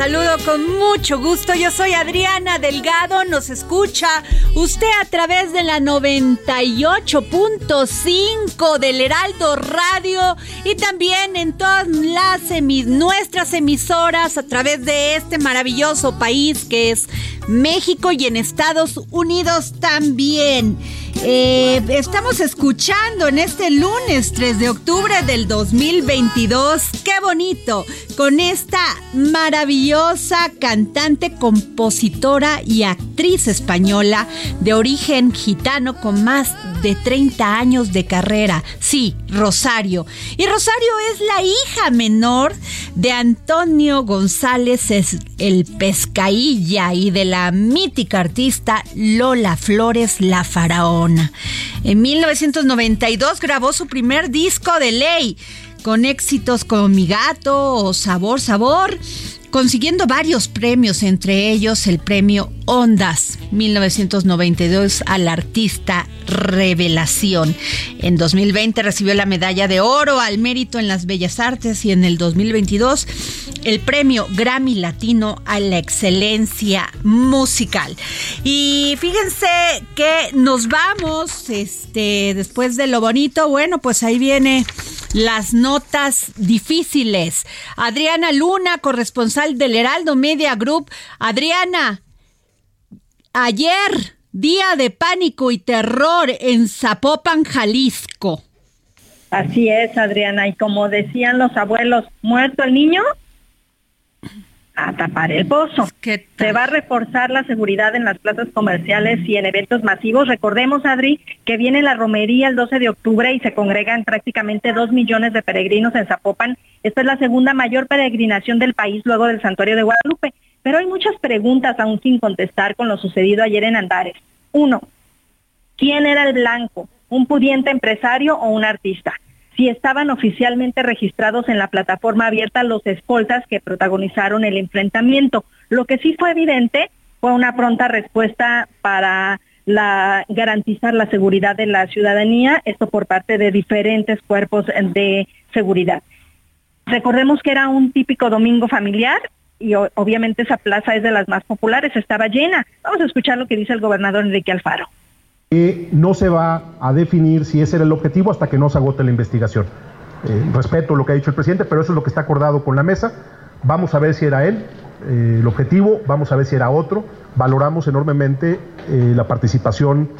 Saludo con mucho gusto. Yo soy Adriana Delgado. Nos escucha usted a través de la 98.5 del Heraldo Radio y también en todas las nuestras emisoras a través de este maravilloso país que es México y en Estados Unidos también. Eh, estamos escuchando en este lunes 3 de octubre del 2022. ¡Qué bonito! Con esta maravillosa cantante, compositora y actriz española de origen gitano con más de 30 años de carrera. Sí, Rosario. Y Rosario es la hija menor de Antonio González el Pescailla y de la mítica artista Lola Flores la Faraona. En 1992 grabó su primer disco de ley con éxitos como Mi Gato o Sabor Sabor, consiguiendo varios premios, entre ellos el premio Ondas 1992 al artista Revelación. En 2020 recibió la medalla de oro al mérito en las bellas artes y en el 2022 el premio Grammy Latino a la excelencia musical. Y fíjense que nos vamos, este, después de lo bonito, bueno, pues ahí viene las notas difíciles. Adriana Luna, corresponsal del Heraldo Media Group. Adriana, ayer, día de pánico y terror en Zapopan, Jalisco. Así es, Adriana, y como decían los abuelos, muerto el niño, a tapar el pozo. Se va a reforzar la seguridad en las plazas comerciales y en eventos masivos. Recordemos, Adri, que viene la romería el 12 de octubre y se congregan prácticamente dos millones de peregrinos en Zapopan. Esta es la segunda mayor peregrinación del país luego del santuario de Guadalupe. Pero hay muchas preguntas aún sin contestar con lo sucedido ayer en Andares. Uno, ¿quién era el blanco? ¿Un pudiente empresario o un artista? Si estaban oficialmente registrados en la plataforma abierta los escoltas que protagonizaron el enfrentamiento. Lo que sí fue evidente fue una pronta respuesta para garantizar la seguridad de la ciudadanía, esto por parte de diferentes cuerpos de seguridad. Recordemos que era un típico domingo familiar y obviamente esa plaza es de las más populares, estaba llena. Vamos a escuchar lo que dice el gobernador Enrique Alfaro no se va a definir si ese era el objetivo hasta que no se agote la investigación. Eh, respeto lo que ha dicho el presidente, pero eso es lo que está acordado con la mesa. Vamos a ver si era él eh, el objetivo, vamos a ver si era otro. Valoramos enormemente eh, la participación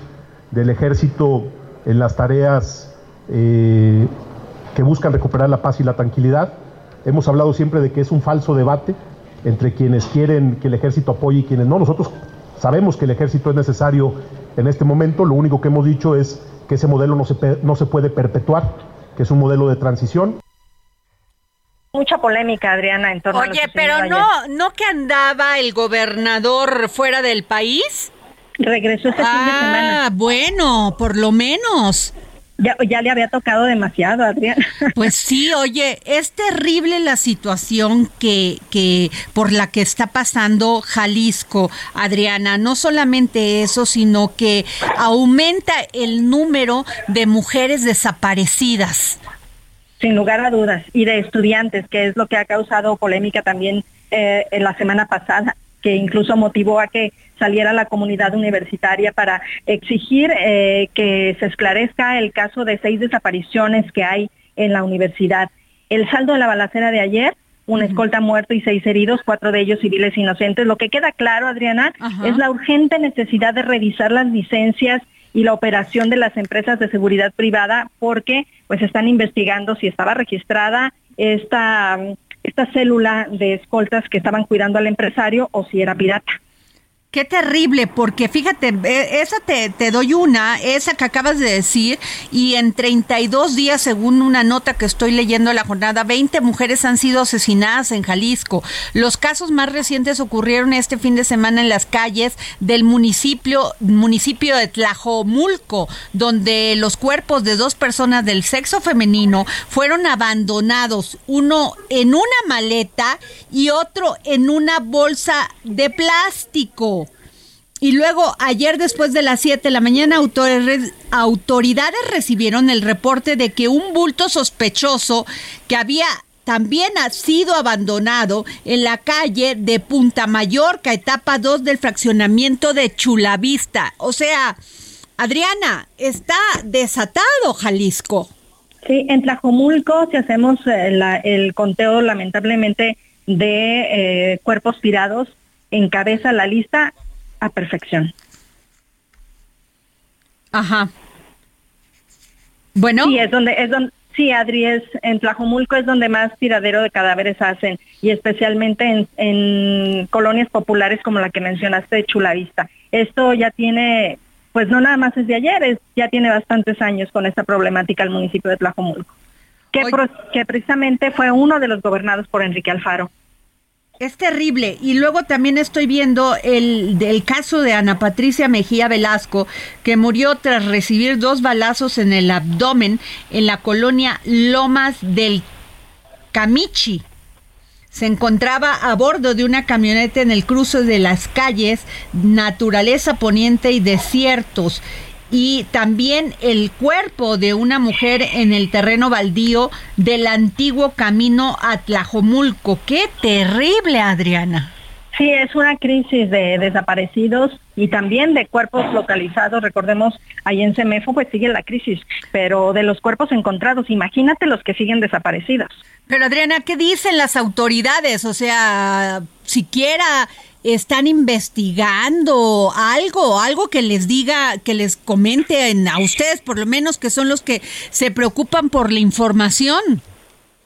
del ejército en las tareas que buscan recuperar la paz y la tranquilidad. Hemos hablado siempre de que es un falso debate entre quienes quieren que el ejército apoye y quienes no. Nosotros sabemos que el ejército es necesario en este momento lo único que hemos dicho es que ese modelo no se, no se puede perpetuar, que es un modelo de transición. Mucha polémica, Adriana, en torno Oye, a Oye, pero no, no que andaba el gobernador fuera del país. Regresó este fin de semana. Ah, bueno, por lo menos. Ya, le había tocado demasiado, Adrián. Pues sí, oye, es terrible la situación que, que por la que está pasando Jalisco, Adriana. No solamente eso, sino que aumenta el número de mujeres desaparecidas. Sin lugar a dudas, y de estudiantes, que es lo que ha causado polémica también eh, en la semana pasada que incluso motivó a que saliera la comunidad universitaria para exigir eh, que se esclarezca el caso de seis desapariciones que hay en la universidad. El saldo de la balacera de ayer, un escolta muerto y seis heridos, cuatro de ellos civiles inocentes. Lo que queda claro, Adriana, es la urgente necesidad de revisar las licencias y la operación de las empresas de seguridad privada porque pues están investigando si estaba registrada esta esta célula de escoltas que estaban cuidando al empresario o si era pirata. Qué terrible, porque fíjate, e, esa te, doy una, esa que acabas de decir, y en 32 días, según una nota que estoy leyendo en la jornada, 20 mujeres han sido asesinadas en Jalisco. Los casos más recientes ocurrieron este fin de semana en las calles del municipio, municipio de Tlajomulco, donde los cuerpos de dos personas del sexo femenino fueron abandonados, uno en una maleta y otro en una bolsa de plástico. Y luego, ayer después de las 7 de la mañana, autoridades recibieron el reporte de que un bulto sospechoso que había también ha sido abandonado en la calle de Punta Mallorca, etapa 2 del fraccionamiento de Chulavista. O sea, Adriana, está desatado Jalisco. Sí, en Tlajomulco, si hacemos eh, el conteo lamentablemente de eh, cuerpos tirados, encabeza la lista a perfección. Ajá. Bueno. Sí, es donde, es donde, sí, Adri, es, en Tlajomulco es donde más tiradero de cadáveres hacen, y especialmente en, en colonias populares como la que mencionaste de Chulavista. Esto ya tiene, pues no nada más es de ayer, es, ya tiene bastantes años con esta problemática el municipio de Tlajomulco, que, que precisamente fue uno de los gobernados por Enrique Alfaro. Es terrible. Y luego también estoy viendo el del caso de Ana Patricia Mejía Velasco, que murió tras recibir dos balazos en el abdomen en la colonia Lomas del Camichi. Se encontraba a bordo de una camioneta en el cruce de las calles Naturaleza Poniente y Desiertos y también el cuerpo de una mujer en el terreno baldío del antiguo camino a Tlajomulco. ¡Qué terrible, Adriana! Sí, es una crisis de desaparecidos y también de cuerpos localizados. Recordemos, ahí en Semefo pues sigue la crisis, pero de los cuerpos encontrados, imagínate los que siguen desaparecidos. Pero Adriana, ¿qué dicen las autoridades? O sea, siquiera están investigando algo, algo que les diga, que les comenten a ustedes, por lo menos que son los que se preocupan por la información.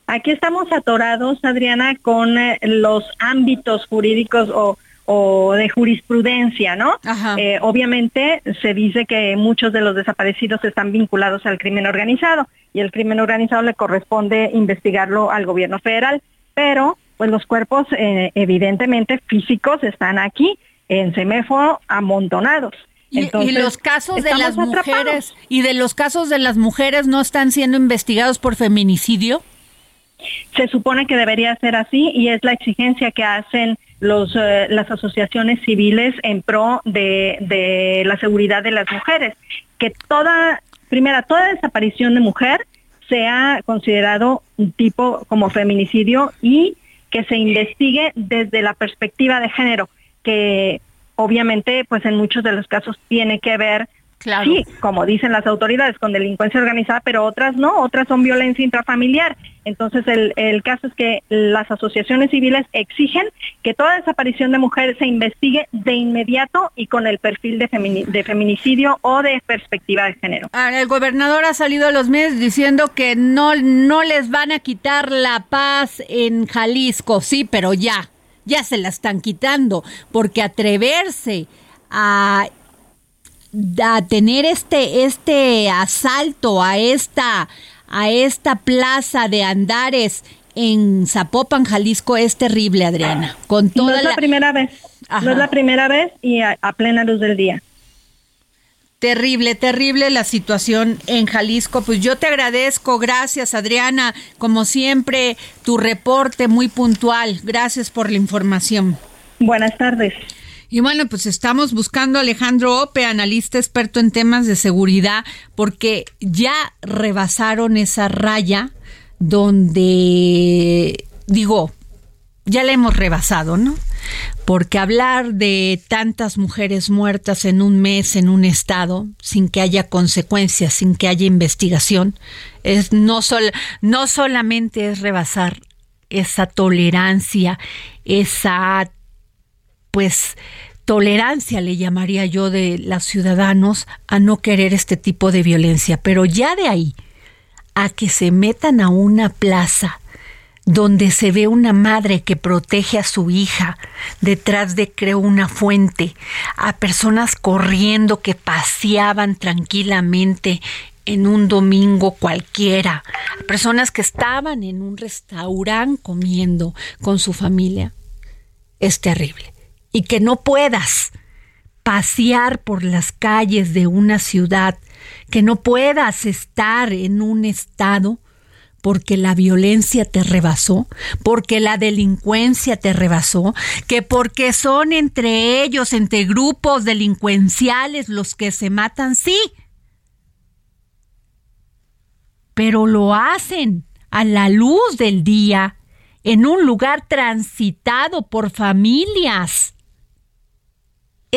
Aquí estamos atorados, Adriana, con eh, los ámbitos jurídicos o, de jurisprudencia, ¿no? Eh, obviamente se dice que muchos de los desaparecidos están vinculados al crimen organizado y el crimen organizado le corresponde investigarlo al gobierno federal, pero pues los cuerpos eh, evidentemente físicos están aquí en semáforo amontonados. y, los casos de las mujeres y de los casos de las mujeres no están siendo investigados por feminicidio? Se supone que debería ser así y es la exigencia que hacen los, eh, las asociaciones civiles en pro de, de la seguridad de las mujeres. Que toda, primera, toda desaparición de mujer sea considerado un tipo como feminicidio y que se investigue desde la perspectiva de género, que obviamente pues en muchos de los casos tiene que ver Sí, como dicen las autoridades, con delincuencia organizada, pero otras no, otras son violencia intrafamiliar. Entonces, el, el caso es que las asociaciones civiles exigen que toda desaparición de mujer se investigue de inmediato y con el perfil de, de feminicidio o de perspectiva de género. el gobernador ha salido a los medios diciendo que no, no les van a quitar la paz en Jalisco, sí, pero ya, ya se la están quitando, porque atreverse a a tener este, este asalto a esta, a esta plaza de Andares en Zapopan, Jalisco, es terrible, Adriana. Con toda no es la, primera vez. No es la primera vez y a, plena luz del día. Terrible, terrible la situación en Jalisco. Pues yo te agradezco, gracias Adriana, como siempre, tu reporte muy puntual. Gracias por la información. Buenas tardes. Y bueno, pues estamos buscando a Alejandro Ope, analista experto en temas de seguridad, porque ya rebasaron esa raya donde, digo, ya la hemos rebasado, ¿no? Porque hablar de tantas mujeres muertas en un mes en un estado, sin que haya consecuencias, sin que haya investigación, es no, sol, no solamente es rebasar esa tolerancia, esa pues tolerancia le llamaría yo de los ciudadanos a no querer este tipo de violencia, pero ya de ahí a que se metan a una plaza donde se ve una madre que protege a su hija, detrás de creo una fuente, a personas corriendo que paseaban tranquilamente en un domingo cualquiera, a personas que estaban en un restaurante comiendo con su familia, es terrible y que no puedas pasear por las calles de una ciudad, que no puedas estar en un estado porque la violencia te rebasó, porque la delincuencia te rebasó, que porque son entre ellos, entre grupos delincuenciales los que se matan, sí, pero lo hacen a la luz del día, en un lugar transitado por familias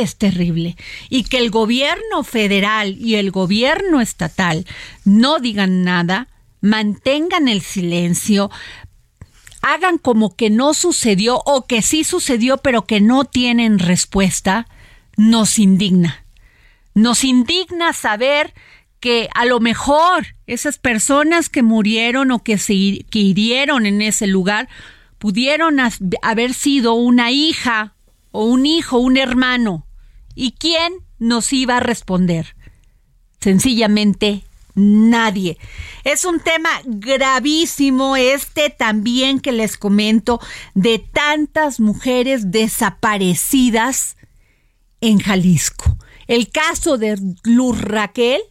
es terrible. Y que el gobierno federal y el gobierno estatal no digan nada, mantengan el silencio, hagan como que no sucedió o que sí sucedió pero que no tienen respuesta, nos indigna. Nos indigna saber que a lo mejor esas personas que murieron o que se hirieron en ese lugar pudieron haber sido una hija o un hijo, un hermano, ¿Y quién nos iba a responder? Sencillamente nadie. Es un tema gravísimo este también que les comento de tantas mujeres desaparecidas en Jalisco. El caso de Luz Raquel,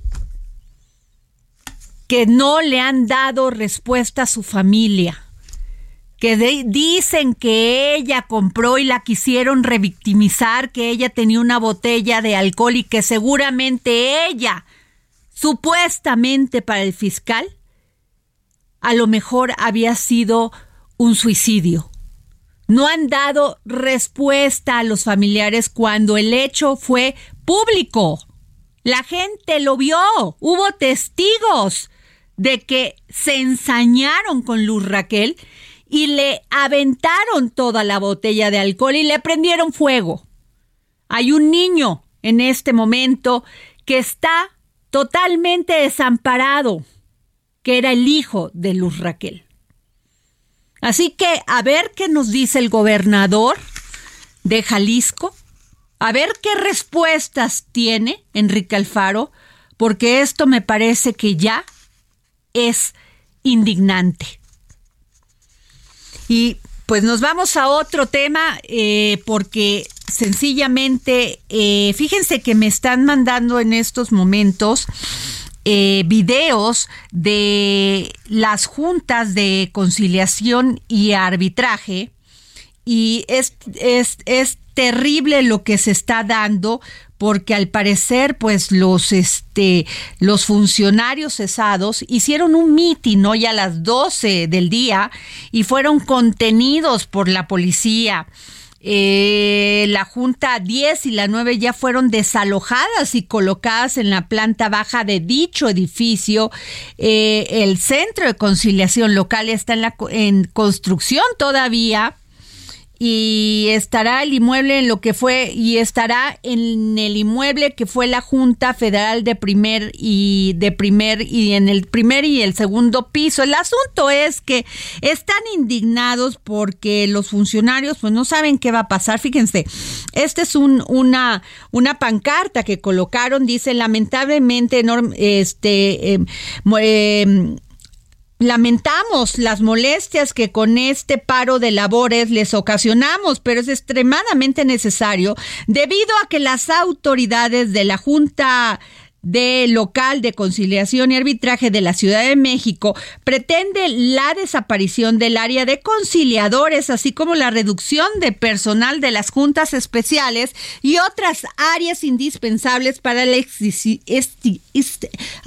que no le han dado respuesta a su familia que dicen que ella compró y la quisieron revictimizar, que ella tenía una botella de alcohol y que seguramente ella, supuestamente para el fiscal, a lo mejor había sido un suicidio. no han dado respuesta a los familiares cuando el hecho fue público. La gente lo vio, hubo testigos de que se ensañaron con Luz Raquel y le aventaron toda la botella de alcohol y le prendieron fuego. Hay un niño en este momento que está totalmente desamparado, que era el hijo de Luz Raquel. Así que a ver qué nos dice el gobernador de Jalisco, a ver qué respuestas tiene Enrique Alfaro, porque esto me parece que ya es indignante. Y pues nos vamos a otro tema eh, porque sencillamente, eh, fíjense que me están mandando en estos momentos eh, videos de las juntas de conciliación y arbitraje. Y es, es, es terrible lo que se está dando porque al parecer pues los este los funcionarios cesados hicieron un mitin hoy a las 12 del día y fueron contenidos por la policía. Eh, la Junta 10 y la 9 ya fueron desalojadas y colocadas en la planta baja de dicho edificio. Eh, el centro de conciliación local está en, la, en construcción todavía y estará el inmueble en lo que fue y estará en el inmueble que fue la Junta Federal de primer y de primer y en el primer y el segundo piso. El asunto es que están indignados porque los funcionarios pues no saben qué va a pasar. Fíjense, esta es un, una una pancarta que colocaron dice lamentablemente este eh, eh, Lamentamos las molestias que con este paro de labores les ocasionamos, pero es extremadamente necesario debido a que las autoridades de la Junta de local de conciliación y arbitraje de la Ciudad de México pretende la desaparición del área de conciliadores, así como la reducción de personal de las juntas especiales y otras áreas indispensables para la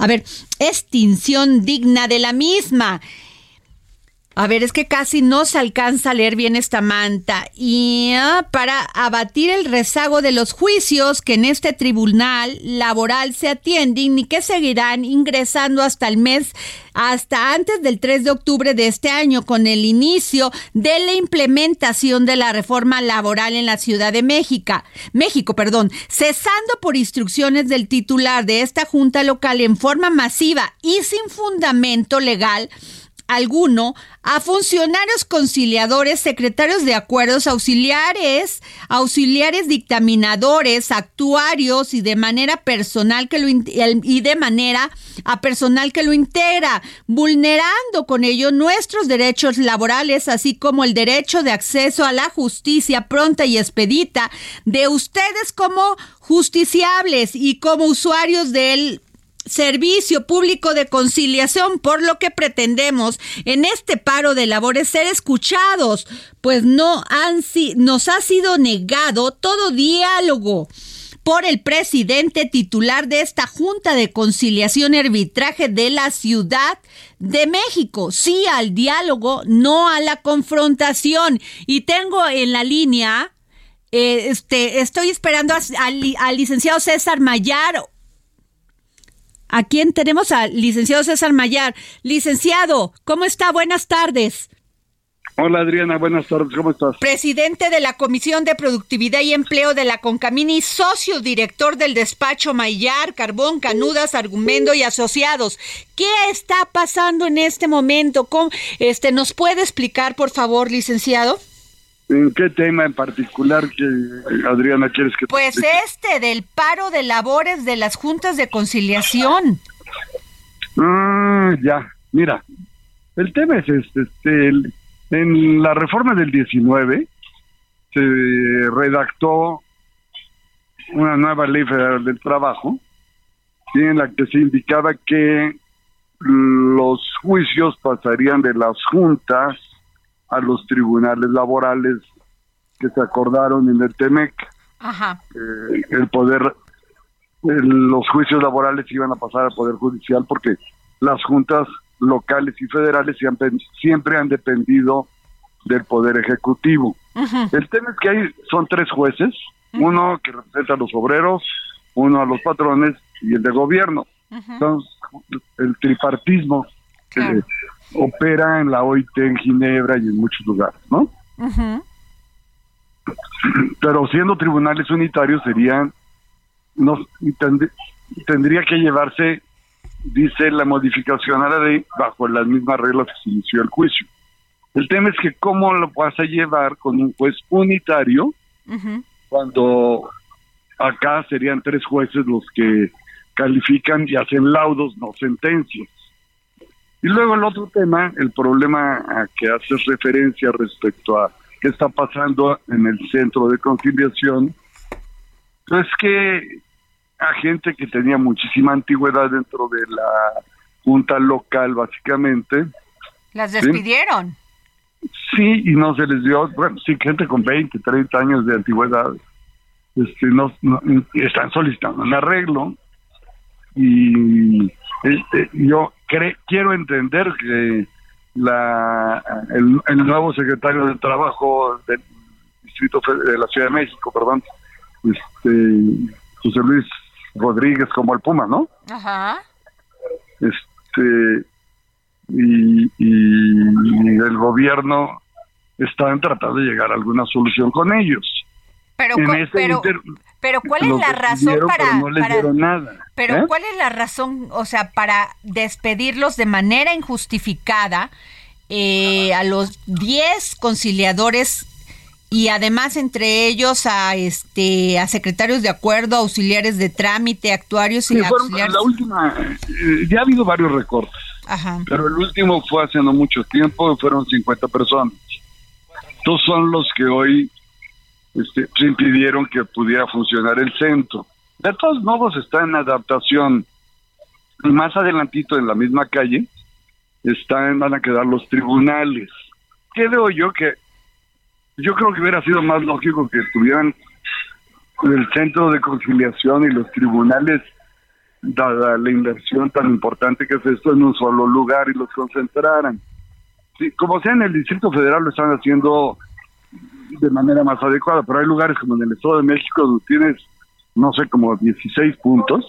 ver, extinción digna de la misma. A ver, es que casi no se alcanza a leer bien esta manta. Y ah, para abatir el rezago de los juicios que en este tribunal laboral se atienden y que seguirán ingresando hasta el mes, hasta antes del 3 de octubre de este año, con el inicio de la implementación de la reforma laboral en la Ciudad de México, México, perdón, cesando por instrucciones del titular de esta junta local en forma masiva y sin fundamento legal alguno a funcionarios conciliadores, secretarios de acuerdos, auxiliares, auxiliares dictaminadores, actuarios y de manera personal que lo y de manera a personal que lo integra, vulnerando con ello nuestros derechos laborales, así como el derecho de acceso a la justicia pronta y expedita de ustedes como justiciables y como usuarios del servicio público de conciliación, por lo que pretendemos en este paro de labores ser escuchados, pues no han nos ha sido negado todo diálogo por el presidente titular de esta Junta de Conciliación y Arbitraje de la Ciudad de México. Sí al diálogo, no a la confrontación. Y tengo en la línea, eh, este, estoy esperando al licenciado César Mayar, ¿A quién tenemos al licenciado César Mayar? Licenciado, ¿cómo está? Buenas tardes. Hola Adriana, buenas tardes, ¿cómo estás? Presidente de la Comisión de Productividad y Empleo de la Concamini, socio director del despacho Mayar, Carbón, Canudas, Argumento y Asociados. ¿Qué está pasando en este momento? ¿Cómo, este, ¿Nos puede explicar, por favor, licenciado? ¿En qué tema en particular que Adriana quieres que Pues este del paro de labores de las juntas de conciliación. Ah, ya. Mira, el tema es este, este en la reforma del 19 se redactó una nueva ley federal del trabajo en la que se indicaba que los juicios pasarían de las juntas a los tribunales laborales que se acordaron en el TEMEC. Eh, el poder, los juicios laborales iban a pasar al Poder Judicial porque las juntas locales y federales siempre, siempre han dependido del Poder Ejecutivo. El tema es que hay, son tres jueces, uno que representa a los obreros, uno a los patrones y el de gobierno. Son el tripartismo que opera en la OIT, en Ginebra y en muchos lugares, ¿no? Pero siendo tribunales unitarios serían, no, tendría que llevarse, dice la modificación a la ley, bajo las mismas reglas que se inició el juicio. El tema es que cómo lo vas a llevar con un juez unitario cuando acá serían tres jueces los que califican y hacen laudos, no sentencias. Y luego el otro tema, el problema a que haces referencia respecto a qué está pasando en el centro de conciliación, es que a gente que tenía muchísima antigüedad dentro de la junta local, básicamente. ¿Las despidieron? Sí, y no se les dio, bueno, sí, gente con 20, 30 años de antigüedad, este, no, están solicitando un arreglo y yo quiero entender que la el, nuevo secretario de trabajo del distrito de la Ciudad de México, perdón, este José Luis Rodríguez como el Puma, ¿no? Ajá. Este y, y el gobierno están tratando de llegar a alguna solución con ellos. Pero, pero, pero ¿cuál es la razón para, pero ¿eh? cuál es la razón, o sea, para despedirlos de manera injustificada eh, a los 10 conciliadores y además entre ellos a este a secretarios de acuerdo, auxiliares de trámite, actuarios y auxiliares. La última, eh, ya ha habido varios recortes, pero el último fue hace no mucho tiempo, fueron 50 personas. Estos son los que hoy este, impidieron que pudiera funcionar el centro. De todos modos está en adaptación. Y más adelantito en la misma calle están, van a quedar los tribunales. Creo yo que yo creo que hubiera sido más lógico que estuvieran el centro de conciliación y los tribunales, dada la inversión tan importante que es esto, en un solo lugar y los concentraran. Sí, como sea en el Distrito Federal lo están haciendo de manera más adecuada, pero hay lugares como en el Estado de México donde tienes, no sé, como 16 puntos,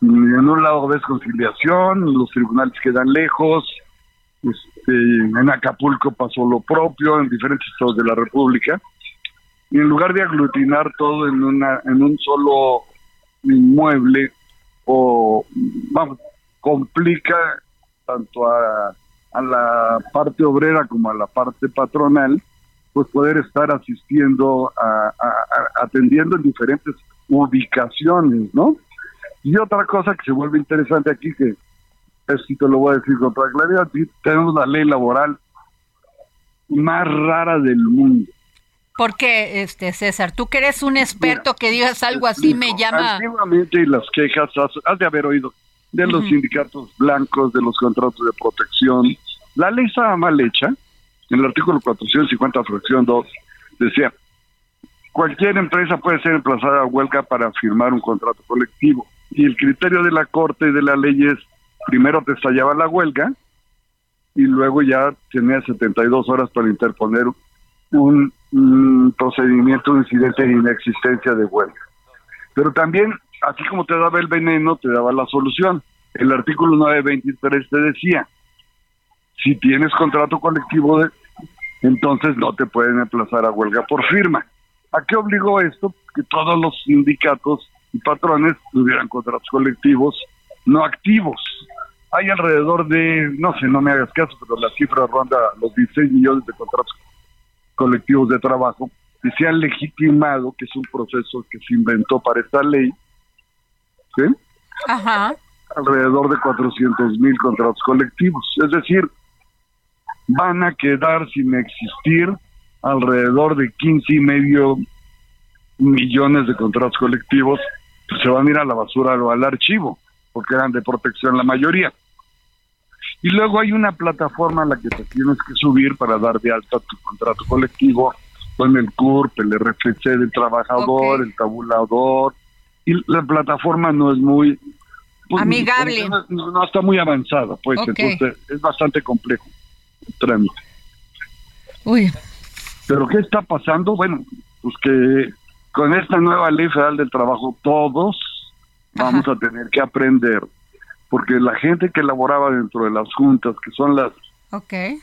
y en un lado ves conciliación, los tribunales quedan lejos, este, en Acapulco pasó lo propio, en diferentes estados de la República, y en lugar de aglutinar todo en, una, en un solo inmueble, o vamos, complica tanto a, a la parte obrera como a la parte patronal, pues poder estar asistiendo, a, atendiendo en diferentes ubicaciones, ¿no? Y otra cosa que se vuelve interesante aquí, que esto te lo voy a decir con toda claridad, tenemos la ley laboral más rara del mundo. ¿Por qué, este, César? Tú que eres un experto que digas algo así me llama... Antiguamente las quejas, has, de haber oído, de los sindicatos blancos, de los contratos de protección. La ley estaba mal hecha, en el artículo 450, fracción 2, decía, cualquier empresa puede ser emplazada a huelga para firmar un contrato colectivo. Y el criterio de la Corte y de la ley es, primero te estallaba la huelga y luego ya tenía 72 horas para interponer un, procedimiento, un incidente de inexistencia de huelga. Pero también, así como te daba el veneno, te daba la solución. El artículo 923 te decía, si tienes contrato colectivo, entonces no te pueden emplazar a huelga por firma. ¿A qué obligó esto? Que todos los sindicatos y patrones tuvieran contratos colectivos no activos. Hay alrededor de, no sé, no me hagas caso, pero la cifra ronda los 16 millones de contratos colectivos de trabajo que se han legitimado, que es un proceso que se inventó para esta ley, ¿sí? Ajá. Alrededor de 400 mil contratos colectivos. Es decir, van a quedar sin existir alrededor de 15 y medio millones de contratos colectivos, se van a ir a la basura o al archivo, porque eran de protección la mayoría. Y luego hay una plataforma a la que te tienes que subir para dar de alta tu contrato colectivo con el CURP, el RFC del trabajador, el tabulador. Y la plataforma no es muy... Pues, Amigable. No, está muy avanzada, pues entonces es bastante complejo trámite. Uy, Pero ¿qué está pasando? Bueno, pues que con esta nueva ley federal del trabajo todos vamos a tener que aprender, porque la gente que laboraba dentro de las juntas, que son las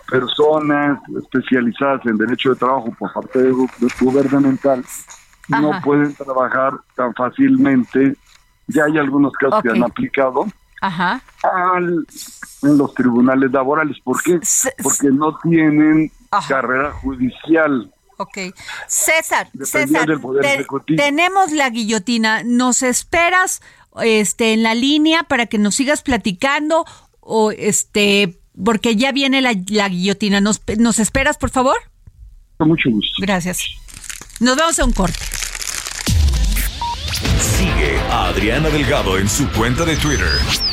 personas especializadas en derecho de trabajo por parte de, gubernamental, no pueden trabajar tan fácilmente. Ya hay algunos casos que han aplicado Al, en los tribunales laborales. ¿Por qué? Porque no tienen carrera judicial. Ok. César, César, tenemos la guillotina. ¿Nos esperas este, en la línea para que nos sigas platicando? O este, porque ya viene la, guillotina. ¿Nos, ¿Nos esperas, por favor? Con mucho gusto. Gracias. Nos vamos a un corte. Sigue a Adriana Delgado en su cuenta de Twitter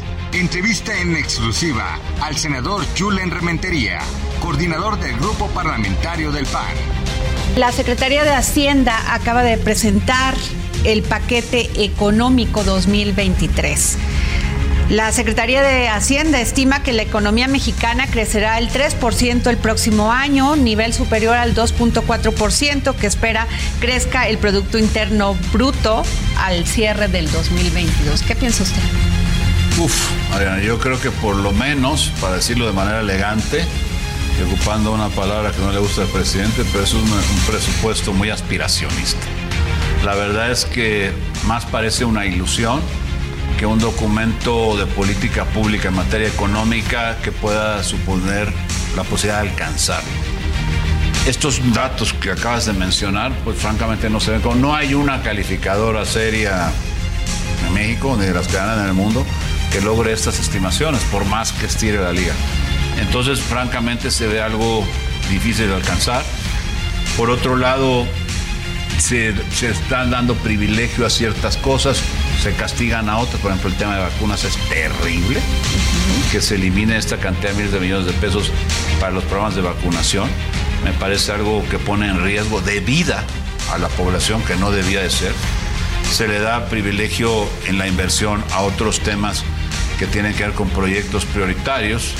entrevista en exclusiva al senador Julen Rementería, coordinador del grupo parlamentario del PAN. La Secretaría de Hacienda acaba de presentar el paquete económico 2023. La Secretaría de Hacienda estima que la economía mexicana crecerá el 3% el próximo año, nivel superior al 2.4% que espera crezca el Producto Interno Bruto al cierre del 2022. ¿Qué piensa usted? Uf, Adriana, yo creo que por lo menos, para decirlo de manera elegante, ocupando una palabra que no le gusta al presidente, pero es un, presupuesto muy aspiracionista. La verdad es que más parece una ilusión que un documento de política pública en materia económica que pueda suponer la posibilidad de alcanzar. Estos datos que acabas de mencionar, pues francamente no se ven como no hay una calificadora seria en México ni de las que ganan en el mundo que logre estas estimaciones, por más que estire la liga. Entonces, francamente, se ve algo difícil de alcanzar. Por otro lado, se, están dando privilegio a ciertas cosas, se castigan a otras. Por ejemplo, el tema de vacunas es terrible, que se elimine esta cantidad de miles de millones de pesos para los programas de vacunación. Me parece algo que pone en riesgo de vida a la población que no debía de ser. Se le da privilegio en la inversión a otros temas que tienen que ver con proyectos prioritarios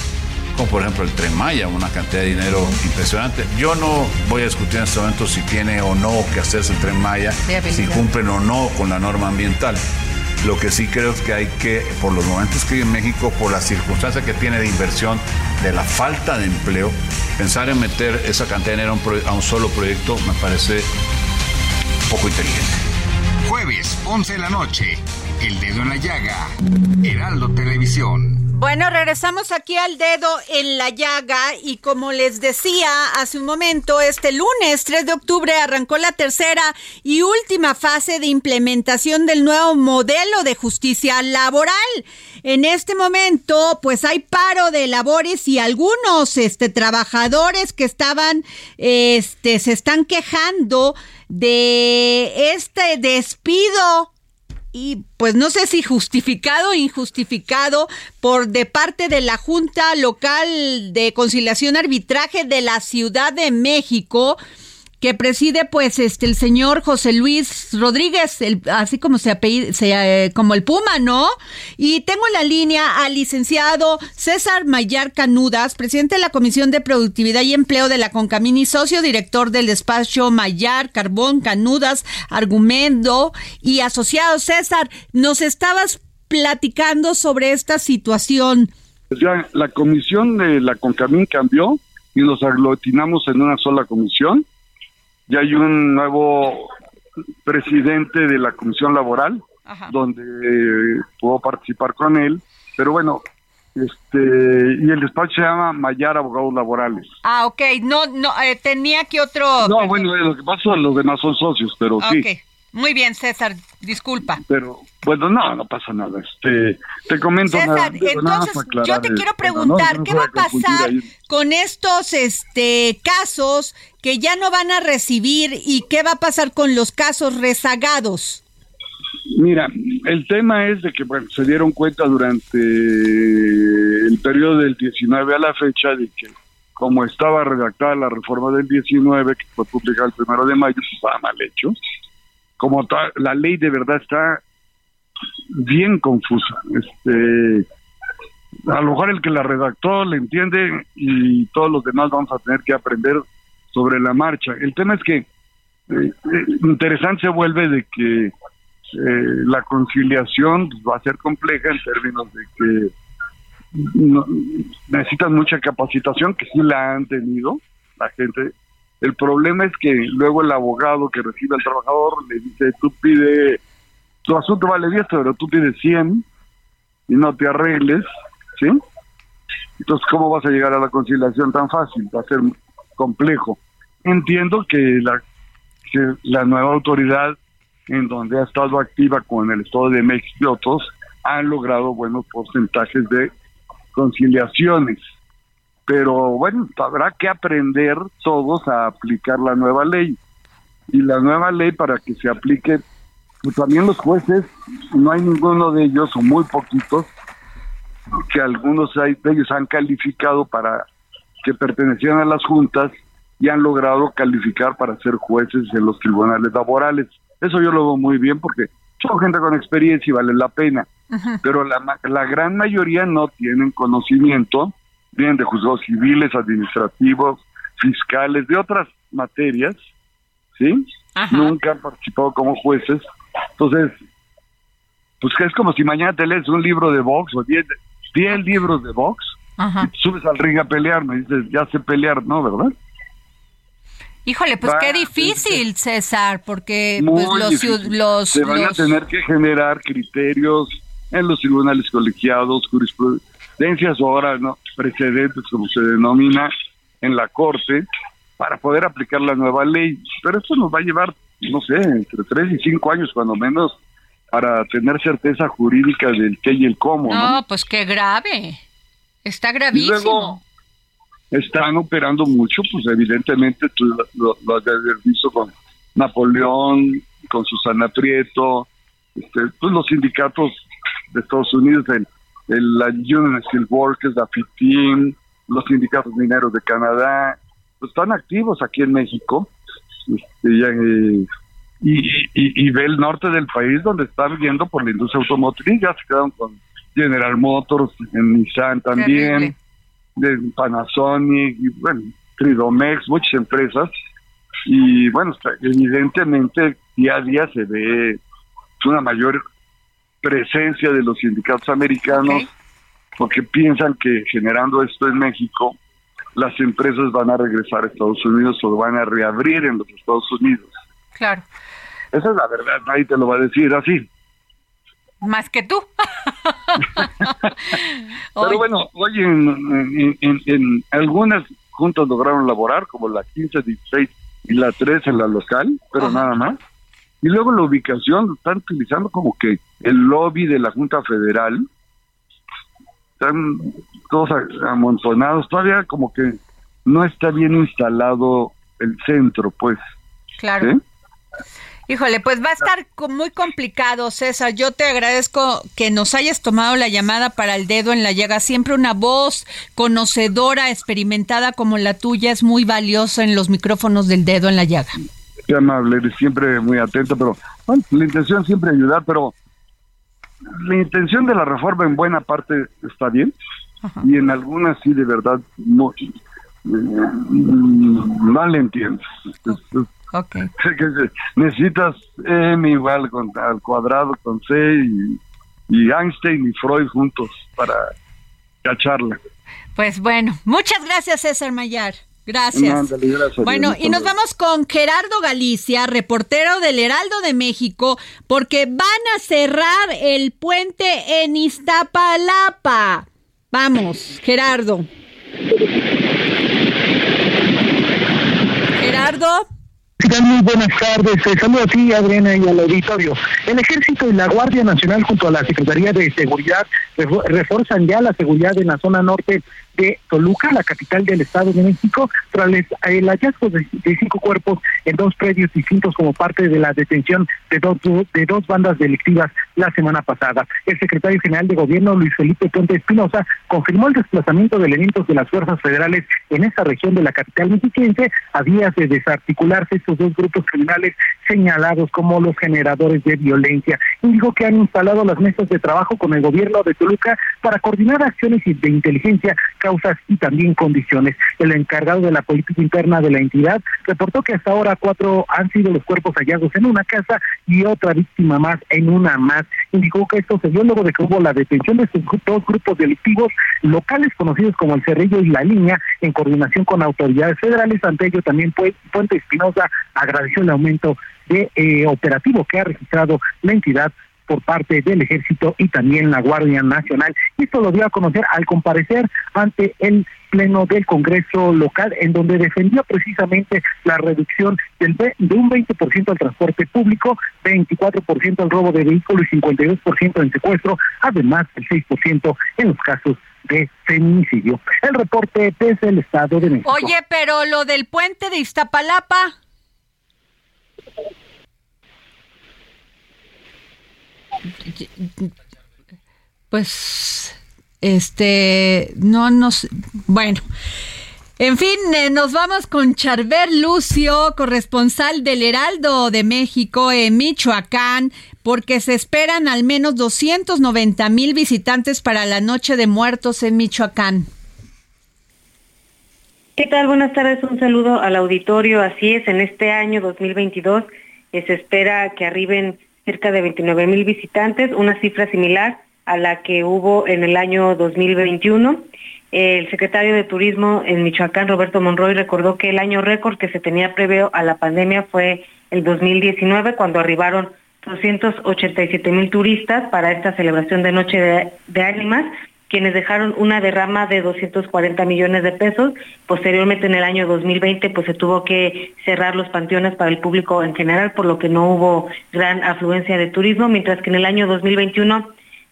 como por ejemplo el Tren Maya, una cantidad de dinero impresionante. Yo no voy a discutir en este momento si tiene o no que hacerse el Tren Maya, si cumplen o no con la norma ambiental. Lo que sí creo es que hay que, por los momentos que hay en México, por las circunstancias que tiene de inversión, de la falta de empleo, pensar en meter esa cantidad de dinero a un solo proyecto me parece poco inteligente. Jueves, 11 de la noche, El Dedo en la Llaga, Heraldo Televisión. Bueno, regresamos aquí al dedo en la llaga y como les decía hace un momento, este lunes 3 de octubre arrancó la tercera y última fase de implementación del nuevo modelo de justicia laboral. En este momento, pues hay paro de labores y algunos este, trabajadores que estaban, este, se están quejando de este despido y pues no sé si justificado o injustificado por de parte de la Junta Local de Conciliación Arbitraje de la Ciudad de México que preside pues este el señor José Luis Rodríguez, así como se apellida, eh, como el Puma, ¿no? Y tengo en la línea al licenciado César Mayar Canudas, presidente de la Comisión de Productividad y Empleo de la Concamini, socio director del despacho Mayar, Carbón, Canudas, Argumento y asociado. César, nos estabas platicando sobre esta situación. Ya la comisión de la Concamín cambió y nos aglutinamos en una sola comisión ya hay un nuevo presidente de la Comisión Laboral, donde puedo participar con él, pero bueno, este y el despacho se llama Mayar Abogados Laborales. Ah, ok, no, no, eh, tenía que otro... No, bueno, lo que pasa los demás son socios, pero sí. Muy bien, César, disculpa. Pero, bueno, no, no pasa nada. Este, te comento César, entonces yo te quiero preguntar, ¿qué va a pasar con estos este casos que ya no van a recibir y qué va a pasar con los casos rezagados? Mira, el tema es de que bueno, se dieron cuenta durante el periodo del 19 a la fecha de que como estaba redactada la reforma del 19, que fue publicada el primero de mayo, estaba mal hecho como la ley de verdad está bien confusa. Este, a lo mejor el que la redactó le entiende y todos los demás vamos a tener que aprender sobre la marcha. El tema es que eh, eh, interesante se vuelve de que eh, la conciliación va a ser compleja en términos de que necesitan mucha capacitación, que sí la han tenido la gente el problema es que luego el abogado que recibe al trabajador le dice, tú pide, tu asunto vale 10, pero tú pides 100 y no te arregles, ¿sí? Entonces, ¿cómo vas a llegar a la conciliación tan fácil? Va a ser complejo. Entiendo que la, que la nueva autoridad, en donde ha estado activa con el Estado de México y otros, han logrado buenos porcentajes de conciliaciones pero bueno, habrá que aprender todos a aplicar la nueva ley. Y la nueva ley para que se aplique, pues también los jueces, no hay ninguno de ellos, o muy poquitos, que algunos de ellos han calificado para que pertenecían a las juntas y han logrado calificar para ser jueces en los tribunales laborales. Eso yo lo veo muy bien porque son gente con experiencia y vale la pena. Pero la, la gran mayoría no tienen conocimiento vienen de juzgados civiles, administrativos, fiscales, de otras materias, ¿sí? Nunca han participado como jueces. Entonces, pues es como si mañana te lees un libro de box o 10 libros de box y subes al ring a pelear, me dices, ya sé pelear, ¿no? ¿Verdad? Híjole, pues qué difícil, César, porque pues, los, los... Se van a tener que generar criterios en los tribunales colegiados, jurisprudencias ahora, ¿no? Precedentes, como se denomina en la Corte, para poder aplicar la nueva ley. Pero esto nos va a llevar, no sé, entre tres y cinco años, cuando menos, para tener certeza jurídica del qué y el cómo. No, pues qué grave. Está gravísimo. están operando mucho, pues evidentemente tú lo, has visto con Napoleón, con Susana Prieto, este, pues los sindicatos de Estados Unidos, el, la Union Steel Workers, la FITIM, los sindicatos mineros de Canadá, pues están activos aquí en México. Este, y, ve el norte del país donde están viendo por la industria automotriz, ya se quedaron con General Motors, en Nissan también, de Panasonic, y bueno, Tridomex, muchas empresas. Y bueno, evidentemente día a día se ve una mayor presencia de los sindicatos americanos porque piensan que generando esto en México las empresas van a regresar a Estados Unidos o van a reabrir en los Estados Unidos. Claro. Esa es la verdad, nadie te lo va a decir así. Más que tú. Pero bueno, oye, en, en, algunas juntas lograron laborar, como la 15, 16 y la 3 en la local, pero nada más. Y luego la ubicación lo están utilizando como que el lobby de la Junta Federal. Están todos amontonados, todavía como que no está bien instalado el centro, pues. Claro. Híjole, pues va a estar muy complicado, César. Yo te agradezco que nos hayas tomado la llamada para el dedo en la llaga. Siempre una voz conocedora, experimentada como la tuya es muy valiosa en los micrófonos del dedo en la llaga amable, eres siempre muy atento, pero la intención siempre ayudar, pero la intención de la reforma en buena parte está bien y en algunas sí de verdad no, mm, no le entiendo. Okay. Necesitas M igual con, al cuadrado con C y, y Einstein y Freud juntos para cacharla. Pues bueno, muchas gracias César Mayar. Gracias. bueno, y nos vamos con Gerardo Galicia, reportero del Heraldo de México, porque van a cerrar el puente en Iztapalapa. Vamos, Gerardo. Gerardo. Muy buenas tardes. Eh, saludo a ti, Adriana, y al auditorio. El Ejército y la Guardia Nacional, junto a la Secretaría de Seguridad, refuerzan ya la seguridad en la zona norte de Toluca, la capital del Estado de México, tras el hallazgo de, cinco cuerpos en dos predios distintos como parte de la detención de dos, de dos bandas delictivas la semana pasada. El secretario general de Gobierno, Luis Felipe Ponte Espinosa, confirmó el desplazamiento de elementos de las fuerzas federales en esa región de la capital mexiquense a días de desarticularse estos dos grupos criminales señalados como los generadores de violencia. Indicó que han instalado las mesas de trabajo con el gobierno de Toluca para coordinar acciones de inteligencia causas y también condiciones. El encargado de la política interna de la entidad reportó que hasta ahora cuatro han sido los cuerpos hallados en una casa y otra víctima más en una más. Indicó que esto se dio luego de que hubo la detención de estos dos grupos delictivos locales conocidos como el Cerrillo y la Línea en coordinación con autoridades federales. Ante ello también Puente Espinosa agradeció el aumento de eh, operativo que ha registrado la entidad por parte del Ejército y también la Guardia Nacional. Esto lo dio a conocer al comparecer ante el Pleno del Congreso local, en donde defendió precisamente la reducción del, de un 20% al transporte público, 24% al robo de vehículos y 52% en secuestro, además del 6% en los casos de feminicidio. El reporte desde el Estado de México. Oye, pero lo del puente de Iztapalapa. Pues, este, no nos, bueno. En fin, eh, nos vamos con Charver Lucio, corresponsal del Heraldo de México en Michoacán, porque se esperan al menos 290 mil visitantes para la Noche de Muertos en Michoacán. ¿Qué tal? Buenas tardes, un saludo al auditorio. Así es, en este año 2022 eh, se espera que arriben cerca de 29 mil visitantes, una cifra similar a la que hubo en el año 2021. El secretario de Turismo en Michoacán, Roberto Monroy, recordó que el año récord que se tenía previo a la pandemia fue el 2019, cuando arribaron 287 mil turistas para esta celebración de Noche de, de Ánimas quienes dejaron una derrama de 240 millones de pesos. Posteriormente, en el año 2020, pues se tuvo que cerrar los panteones para el público en general, por lo que no hubo gran afluencia de turismo, mientras que en el año 2021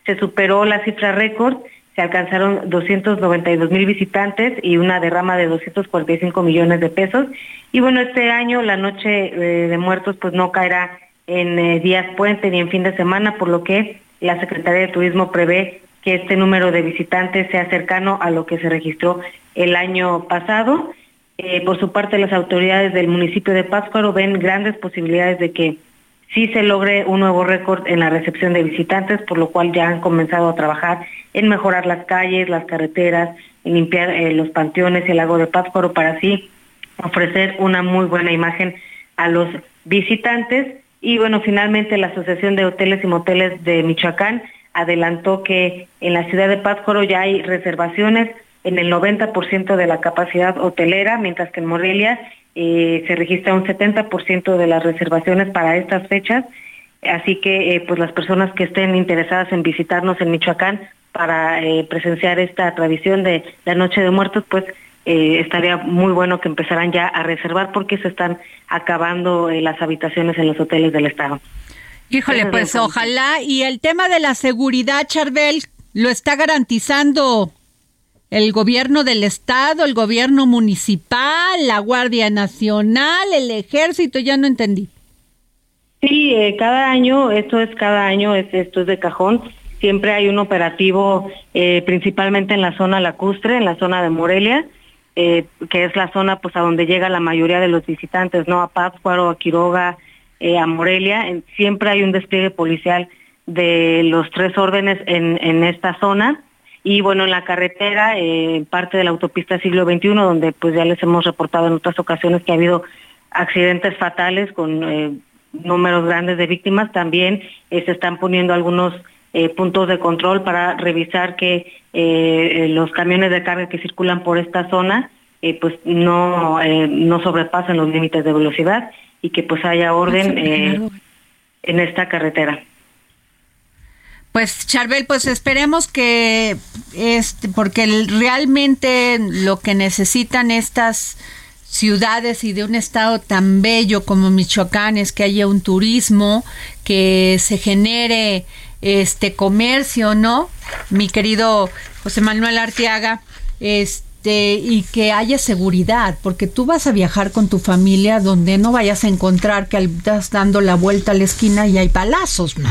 se superó la cifra récord, se alcanzaron 292 mil visitantes y una derrama de 245 millones de pesos. Y bueno, este año la noche eh, de muertos pues no caerá en eh, días puente ni en fin de semana, por lo que la Secretaría de Turismo prevé que este número de visitantes sea cercano a lo que se registró el año pasado. Eh, por su parte, las autoridades del municipio de Pátzcuaro ven grandes posibilidades de que sí se logre un nuevo récord en la recepción de visitantes, por lo cual ya han comenzado a trabajar en mejorar las calles, las carreteras, en limpiar eh, los panteones y el lago de Pátzcuaro para así ofrecer una muy buena imagen a los visitantes. Y bueno, finalmente la Asociación de Hoteles y Moteles de Michoacán adelantó que en la ciudad de Pátzcuaro ya hay reservaciones en el 90% de la capacidad hotelera, mientras que en Morelia eh, se registra un 70% de las reservaciones para estas fechas. Así que eh, pues las personas que estén interesadas en visitarnos en Michoacán para eh, presenciar esta tradición de la Noche de Muertos, pues estaría muy bueno que empezaran ya a reservar porque se están acabando las habitaciones en los hoteles del estado. Híjole, pues ojalá. Y el tema de la seguridad, Charbel, ¿lo está garantizando el gobierno del estado, el gobierno municipal, la Guardia Nacional, el ejército? Ya no entendí. Sí, eh, cada año, esto es cada año, esto es de cajón. Siempre hay un operativo, eh, principalmente en la zona lacustre, en la zona de Morelia, eh, que es la zona pues a donde llega la mayoría de los visitantes, ¿no? A Pátzcuaro, a Quiroga, a Morelia. siempre hay un despliegue policial de los tres órdenes en, esta zona. Y bueno, en la carretera, en parte de la autopista siglo XXI, donde pues ya les hemos reportado en otras ocasiones que ha habido accidentes fatales con números grandes de víctimas, también eh, se están poniendo algunos eh, puntos de control para revisar que eh, los camiones de carga que circulan por esta zona pues no, no sobrepasen los límites de velocidad y que pues haya orden en esta carretera. Pues Charbel, pues esperemos que este, porque realmente lo que necesitan estas ciudades y de un estado tan bello como Michoacán es que haya un turismo, que se genere este comercio, ¿no? Mi querido José Manuel Arteaga, este y que haya seguridad, porque tú vas a viajar con tu familia donde no vayas a encontrar que estás dando la vuelta a la esquina y hay palazos, ¿no?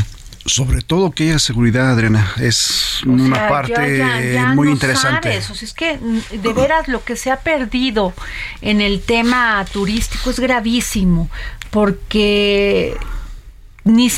sobre todo que haya seguridad, Adriana, es una parte muy interesante. es que mm, de veras lo que se ha perdido en el tema turístico es gravísimo, porque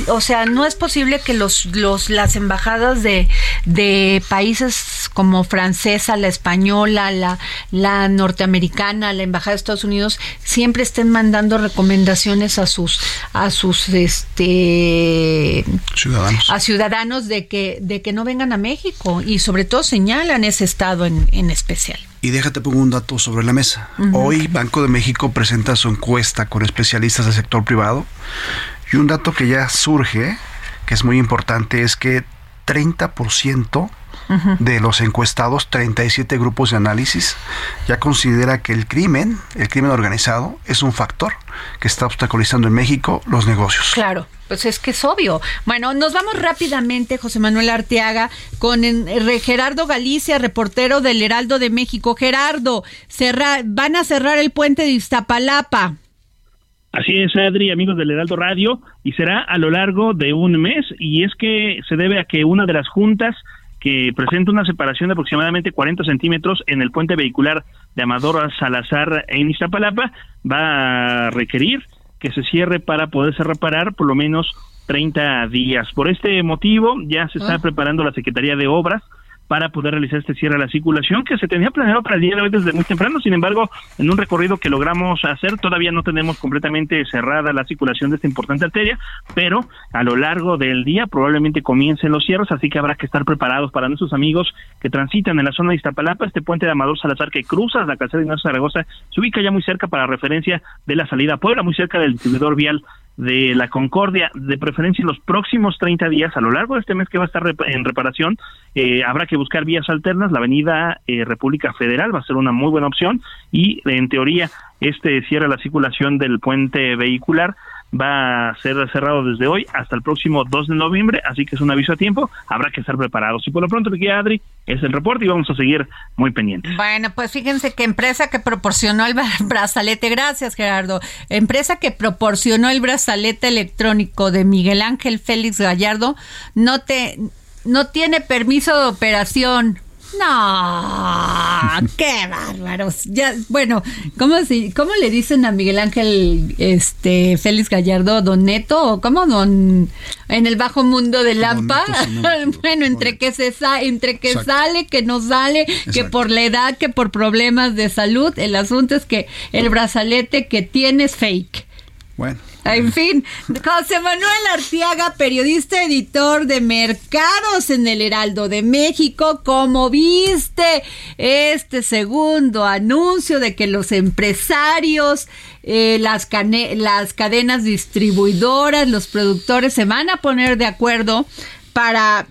o sea, no es posible que los, los, las embajadas de, de países como francesa, la española, la, la norteamericana, la embajada de Estados Unidos, siempre estén mandando recomendaciones a sus, a sus este ciudadanos. a ciudadanos de que, de que no vengan a México y sobre todo señalan ese estado en, en especial. Y déjate pongo un dato sobre la mesa. Hoy Banco de México presenta su encuesta con especialistas del sector privado y un dato que ya surge, que es muy importante, es que 30% de los encuestados, 37 grupos de análisis, ya considera que el crimen, el crimen organizado, es un factor que está obstaculizando en México los negocios. Claro. Pues es que es obvio. Bueno, nos vamos rápidamente, José Manuel Arteaga, con Gerardo Galicia, reportero del Heraldo de México. Gerardo, van a cerrar el puente de Iztapalapa. Así es, Adri, amigos del Heraldo Radio, y será a lo largo de un mes, y es que se debe a que una de las juntas que presenta una separación de aproximadamente 40 centímetros en el puente vehicular de Amador Salazar en Iztapalapa va a requerir que se cierre para poderse reparar por lo menos 30 días. Por este motivo ya se está ah. preparando la Secretaría de Obras para poder realizar este cierre de la circulación que se tenía planeado para el día de hoy desde muy temprano. Sin embargo, en un recorrido que logramos hacer, todavía no tenemos completamente cerrada la circulación de esta importante arteria, pero a lo largo del día probablemente comiencen los cierres, así que habrá que estar preparados para nuestros amigos que transitan en la zona de Iztapalapa. Este puente de Amador Salazar que cruza la calzada de Ignacio Zaragoza se ubica ya muy cerca para referencia de la salida a Puebla, muy cerca del distribuidor vial de la Concordia, de preferencia en los próximos 30 días, a lo largo de este mes que va a estar en reparación, eh, habrá que buscar vías alternas. La avenida eh, República Federal va a ser una muy buena opción y en teoría este cierra la circulación del puente vehicular va a ser cerrado desde hoy hasta el próximo 2 de noviembre, así que es un aviso a tiempo, habrá que estar preparados. Y por lo pronto, que Adri, es el reporte y vamos a seguir muy pendientes. Bueno, pues fíjense que empresa que proporcionó el brazalete, gracias Gerardo, empresa que proporcionó el brazalete electrónico de Miguel Ángel Félix Gallardo, no te no tiene permiso de operación. No, qué bárbaros. Ya, bueno, ¿cómo, si, ¿cómo le dicen a Miguel Ángel este Félix Gallardo, Don Neto? ¿O cómo Don en el bajo mundo de Lampa? bueno, entre que se entre que sale, que no sale, que por la edad, que por problemas de salud, el asunto es que el brazalete que tiene es fake. Bueno, En fin, José Manuel Artiaga, periodista editor de Mercados en el Heraldo de México, ¿cómo viste este segundo anuncio de que los empresarios, eh, las, las cadenas distribuidoras, los productores se van a poner de acuerdo para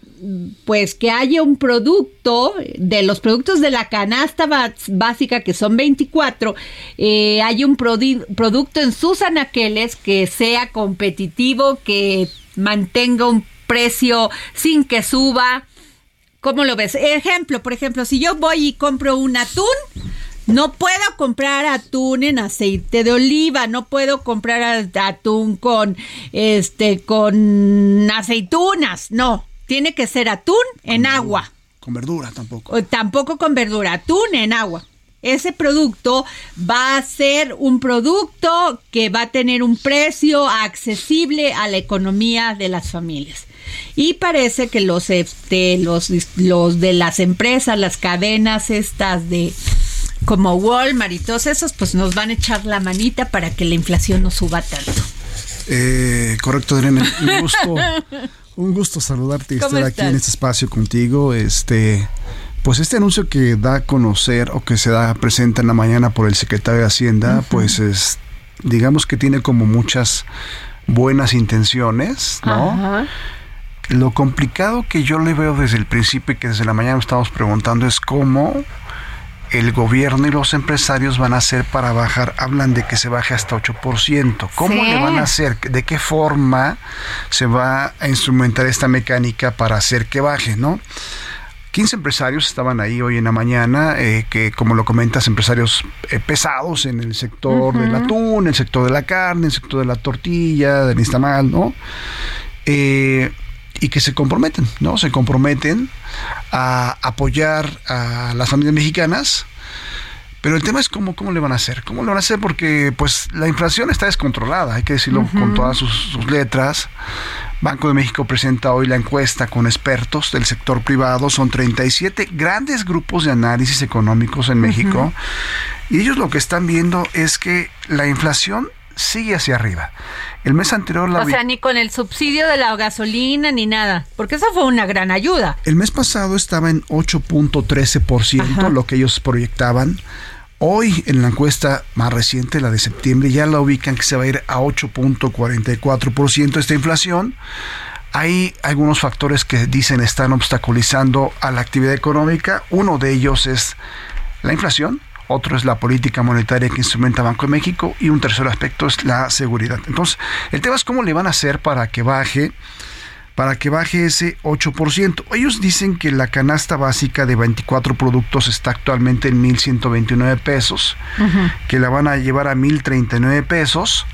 pues que haya un producto de los productos de la canasta básica que son 24 eh, hay un producto en sus anaqueles que sea competitivo que mantenga un precio sin que suba ¿Cómo lo ves? Ejemplo, por ejemplo, si yo voy y compro un atún, no puedo comprar atún en aceite de oliva, no puedo comprar atún con este con aceitunas, no. Tiene que ser atún en agua. Con verdura tampoco. tampoco con verdura, atún en agua. Ese producto va a ser un producto que va a tener un precio accesible a la economía de las familias. Y parece que los, este, los, los de las empresas, las cadenas estas de como Walmart y todos esos, pues nos van a echar la manita para que la inflación no suba tanto. Eh, correcto, Adriana. Un gusto, un gusto saludarte y estar aquí en este espacio contigo. Este, pues este anuncio que da a conocer o que se da presenta en la mañana por el secretario de Hacienda, pues es, digamos que tiene como muchas buenas intenciones, ¿no? Lo complicado que yo le veo desde el principio y que desde la mañana estamos preguntando es cómo el gobierno y los empresarios van a hacer para bajar, hablan de que se baje hasta 8%. ¿Cómo le van a hacer? ¿De qué forma se va a instrumentar esta mecánica para hacer que baje, no? 15 empresarios estaban ahí hoy en la mañana, eh, que como lo comentas, empresarios eh, pesados en el sector del atún, en el sector de la carne, en el sector de la tortilla, del nistamal, ¿no? Eh, y que se comprometen, ¿no? Se comprometen a apoyar a las familias mexicanas. Pero el tema es cómo, cómo le van a hacer. ¿Cómo le van a hacer? Porque pues la inflación está descontrolada, hay que decirlo con todas sus, letras. Banco de México presenta hoy la encuesta con expertos del sector privado. Son 37 grandes grupos de análisis económicos en México. Y ellos lo que están viendo es que la inflación sigue hacia arriba. El mes anterior la... O sea, ni con el subsidio de la gasolina ni nada, porque eso fue una gran ayuda. El mes pasado estaba en 8.13%, lo que ellos proyectaban. Hoy, en la encuesta más reciente, la de septiembre, ya la ubican que se va a ir a 8.44% esta inflación. Hay algunos factores que dicen están obstaculizando a la actividad económica. Uno de ellos es la inflación, otro es la política monetaria que instrumenta Banco de México y un tercer aspecto es la seguridad. Entonces, el tema es cómo le van a hacer para que baje para que baje ese 8%. Ellos dicen que la canasta básica de 24 productos está actualmente en 1.129 pesos, que la van a llevar a 1.039 pesos.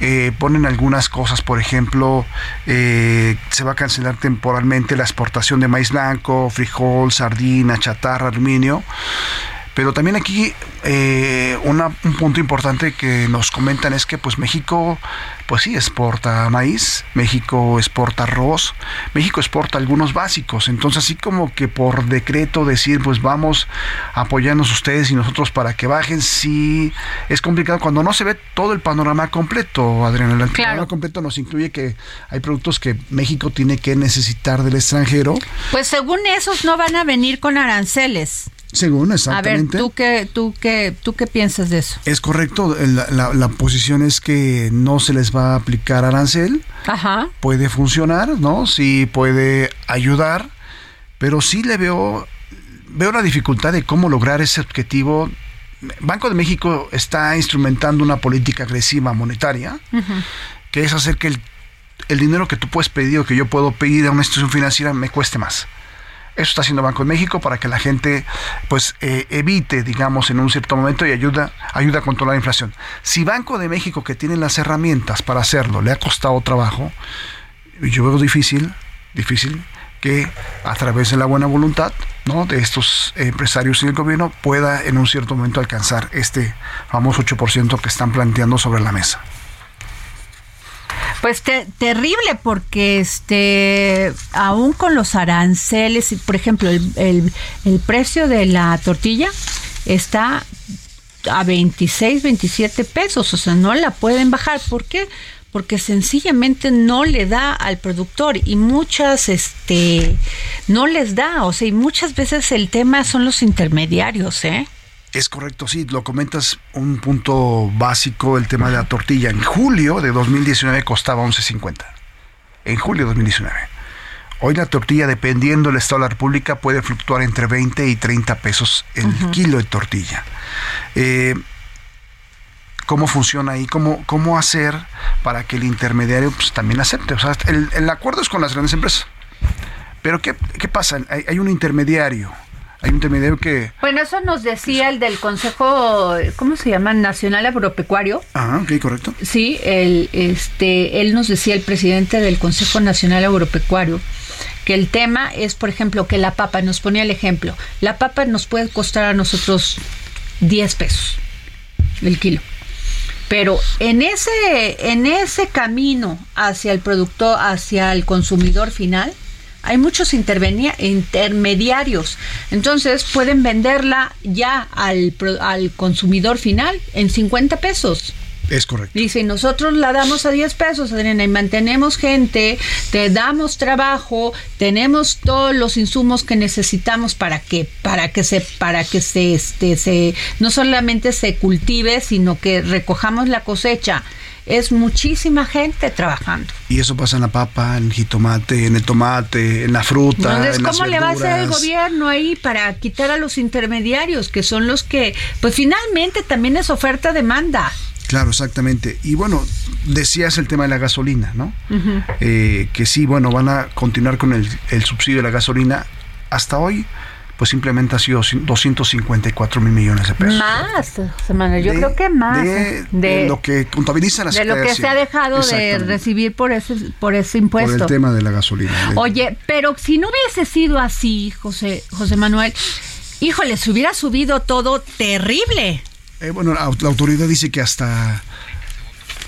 Eh, ponen algunas cosas, por ejemplo, eh, se va a cancelar temporalmente la exportación de maíz blanco, frijol, sardina, chatarra, aluminio. Pero también aquí eh, un punto importante que nos comentan es que pues México pues sí exporta maíz, México exporta arroz, México exporta algunos básicos, entonces así como que por decreto decir pues vamos a apoyarnos ustedes y nosotros para que bajen, sí es complicado cuando no se ve todo el panorama completo, Adriana. El panorama completo nos incluye que hay productos que México tiene que necesitar del extranjero. Pues según esos no van a venir con aranceles. Según, exactamente. A ver, ¿tú qué, tú qué, tú qué piensas de eso? Es correcto, la, la, posición es que no se les va a aplicar arancel. Ajá. Puede funcionar, ¿no? Sí puede ayudar, pero sí le veo, veo la dificultad de cómo lograr ese objetivo. Banco de México está instrumentando una política agresiva monetaria, que es hacer que el, el dinero que tú puedes pedir o que yo puedo pedir a una institución financiera me cueste más. Eso está haciendo Banco de México para que la gente pues eh, evite, digamos, en un cierto momento y ayuda, ayuda a controlar la inflación. Si Banco de México, que tiene las herramientas para hacerlo, le ha costado trabajo, yo veo difícil, difícil que a través de la buena voluntad ¿no? de estos empresarios y el gobierno pueda en un cierto momento alcanzar este famoso 8% que están planteando sobre la mesa. Pues terrible porque este aún con los aranceles, por ejemplo, el, precio de la tortilla está a 26, 27 pesos, o sea, no la pueden bajar. ¿Por qué? porque sencillamente no le da al productor y muchas este no les da, o sea, y muchas veces el tema son los intermediarios, ¿eh? Es correcto, sí, lo comentas un punto básico, el tema de la tortilla. En julio de 2019 costaba 11.50. En julio de 2019. Hoy la tortilla, dependiendo del estado de la República, puede fluctuar entre 20 y 30 pesos el kilo de tortilla. Eh, ¿Cómo funciona ahí? ¿Cómo, ¿Cómo hacer para que el intermediario pues, también acepte? O sea, el, el acuerdo es con las grandes empresas. Pero ¿qué, qué pasa? Hay, hay un intermediario hay un intermediario que... Bueno, eso nos decía el del Consejo, ¿cómo se llama? Nacional Agropecuario. Ah, ok, correcto. Sí, el, este, él nos decía, el presidente del Consejo Nacional Agropecuario, que el tema es, por ejemplo, que la papa, nos ponía el ejemplo, la papa nos puede costar a nosotros 10 pesos el kilo. Pero en ese, en ese camino hacia el productor, hacia el consumidor final, hay muchos intermediarios. Entonces pueden venderla ya al, al consumidor final en 50 pesos. Es correcto. Dice, nosotros la damos a 10 pesos, Adriana, y mantenemos gente, te damos trabajo, tenemos todos los insumos que necesitamos para que, para que se, para que se, este, se, no solamente se cultive, sino que recojamos la cosecha es muchísima gente trabajando. Y eso pasa en la papa, en el jitomate, en el tomate, en la fruta. Entonces, ¿cómo le va a hacer el gobierno ahí para quitar a los intermediarios, que son los que, pues finalmente también es oferta-demanda? Claro, exactamente. Y bueno, decías el tema de la gasolina, ¿no? Eh, que sí, bueno, van a continuar con el, el subsidio de la gasolina. Hasta hoy, pues simplemente ha sido 254 mil millones de pesos. Más, semana, yo creo que más. De, lo que contabiliza la De lo que se ha dejado de recibir por ese, por ese impuesto. Por el tema de la gasolina. Oye, pero si no hubiese sido así, José, José Manuel, híjole, se hubiera subido todo terrible. Eh, bueno, la, la autoridad dice que hasta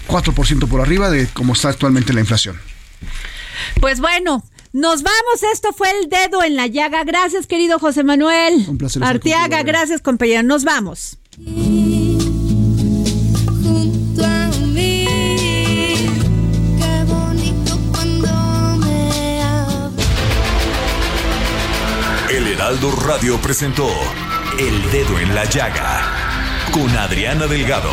4% por arriba de cómo está actualmente la inflación. Pues bueno, nos vamos, esto fue el dedo en la llaga. Gracias, querido José Manuel. Un placer. Arteaga, gracias, compañero. Nos vamos. Junto a mí, qué bonito cuando me hablas. El Heraldo Radio presentó El Dedo en la Llaga con Adriana Delgado.